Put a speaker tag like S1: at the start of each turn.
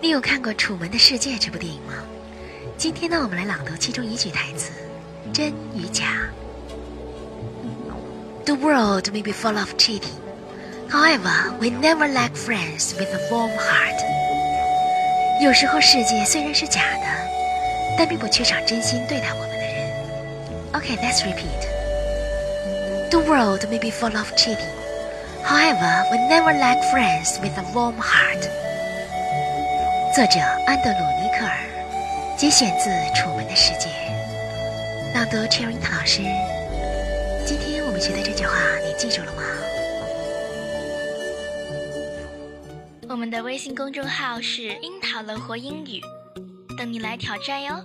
S1: 你有看过《楚门的世界》这部电影吗？今天呢，我们来朗读其中一句台词：真与假。The world may be full of cheating, however, we never lack friends with a warm heart. 有时候世界虽然是假的，但并不缺少真心对待我们的人。Okay, let's repeat. The world may be full of cheating, however, we never lack friends with a warm heart. 作者安德鲁·尼克尔，节选自《楚门的世界》。朗读 Cherry 老师。今天我们学的这句话，你记住了吗？
S2: 我们的微信公众号是“樱桃乐活英语”，等你来挑战哟。